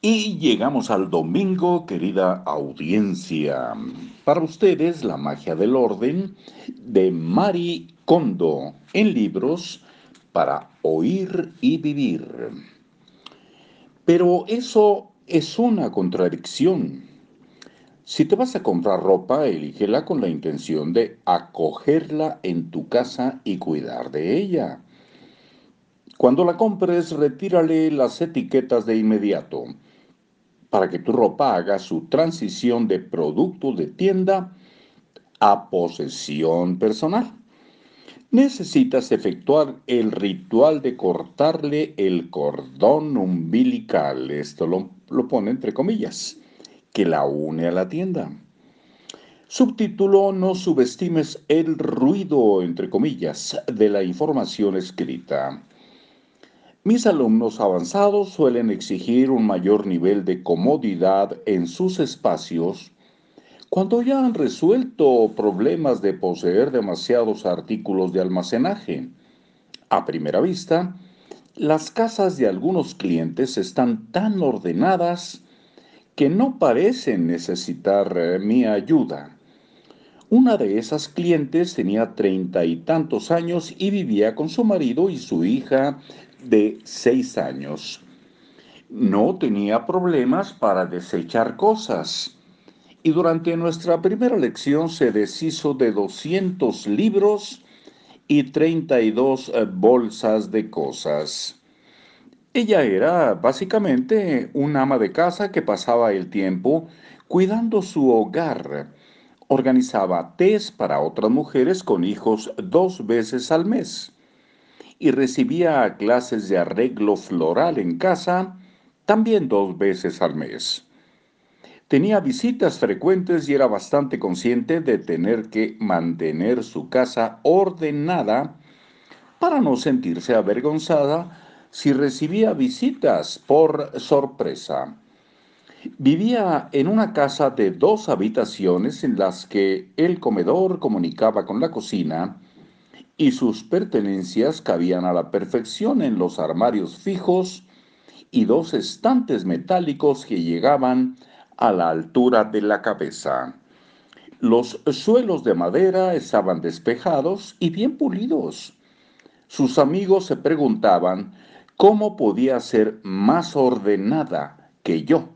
Y llegamos al domingo, querida audiencia. Para ustedes, La magia del orden de Mari Kondo en libros para oír y vivir. Pero eso es una contradicción. Si te vas a comprar ropa, elígela con la intención de acogerla en tu casa y cuidar de ella. Cuando la compres, retírale las etiquetas de inmediato para que tu ropa haga su transición de producto de tienda a posesión personal. Necesitas efectuar el ritual de cortarle el cordón umbilical, esto lo, lo pone entre comillas, que la une a la tienda. Subtítulo, no subestimes el ruido, entre comillas, de la información escrita. Mis alumnos avanzados suelen exigir un mayor nivel de comodidad en sus espacios cuando ya han resuelto problemas de poseer demasiados artículos de almacenaje. A primera vista, las casas de algunos clientes están tan ordenadas que no parecen necesitar eh, mi ayuda. Una de esas clientes tenía treinta y tantos años y vivía con su marido y su hija de seis años. No tenía problemas para desechar cosas. Y durante nuestra primera lección se deshizo de 200 libros y 32 eh, bolsas de cosas. Ella era básicamente una ama de casa que pasaba el tiempo cuidando su hogar. Organizaba test para otras mujeres con hijos dos veces al mes y recibía clases de arreglo floral en casa también dos veces al mes. Tenía visitas frecuentes y era bastante consciente de tener que mantener su casa ordenada para no sentirse avergonzada si recibía visitas por sorpresa. Vivía en una casa de dos habitaciones en las que el comedor comunicaba con la cocina y sus pertenencias cabían a la perfección en los armarios fijos y dos estantes metálicos que llegaban a la altura de la cabeza. Los suelos de madera estaban despejados y bien pulidos. Sus amigos se preguntaban cómo podía ser más ordenada que yo,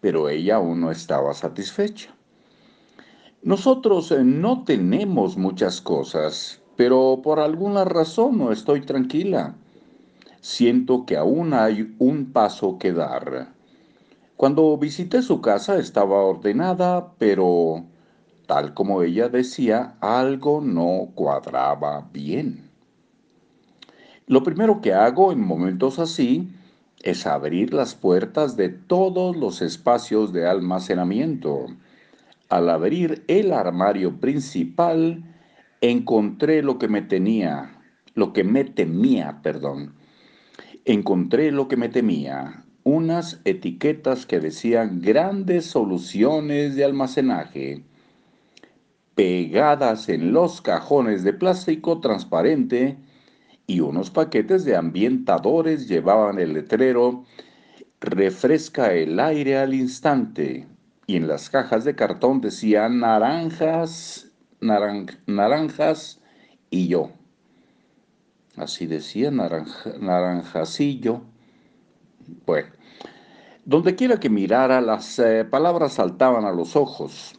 pero ella aún no estaba satisfecha. Nosotros no tenemos muchas cosas, pero por alguna razón no estoy tranquila. Siento que aún hay un paso que dar. Cuando visité su casa estaba ordenada, pero tal como ella decía, algo no cuadraba bien. Lo primero que hago en momentos así es abrir las puertas de todos los espacios de almacenamiento. Al abrir el armario principal, encontré lo que me tenía, lo que me temía, perdón. Encontré lo que me temía, unas etiquetas que decían grandes soluciones de almacenaje, pegadas en los cajones de plástico transparente y unos paquetes de ambientadores llevaban el letrero refresca el aire al instante y en las cajas de cartón decían naranjas naranjas y yo. Así decía naranja, naranjacillo. Bueno, donde quiera que mirara, las eh, palabras saltaban a los ojos.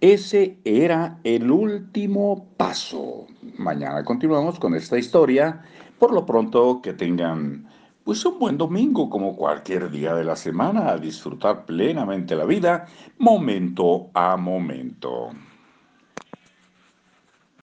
Ese era el último paso. Mañana continuamos con esta historia. Por lo pronto, que tengan pues un buen domingo como cualquier día de la semana a disfrutar plenamente la vida, momento a momento.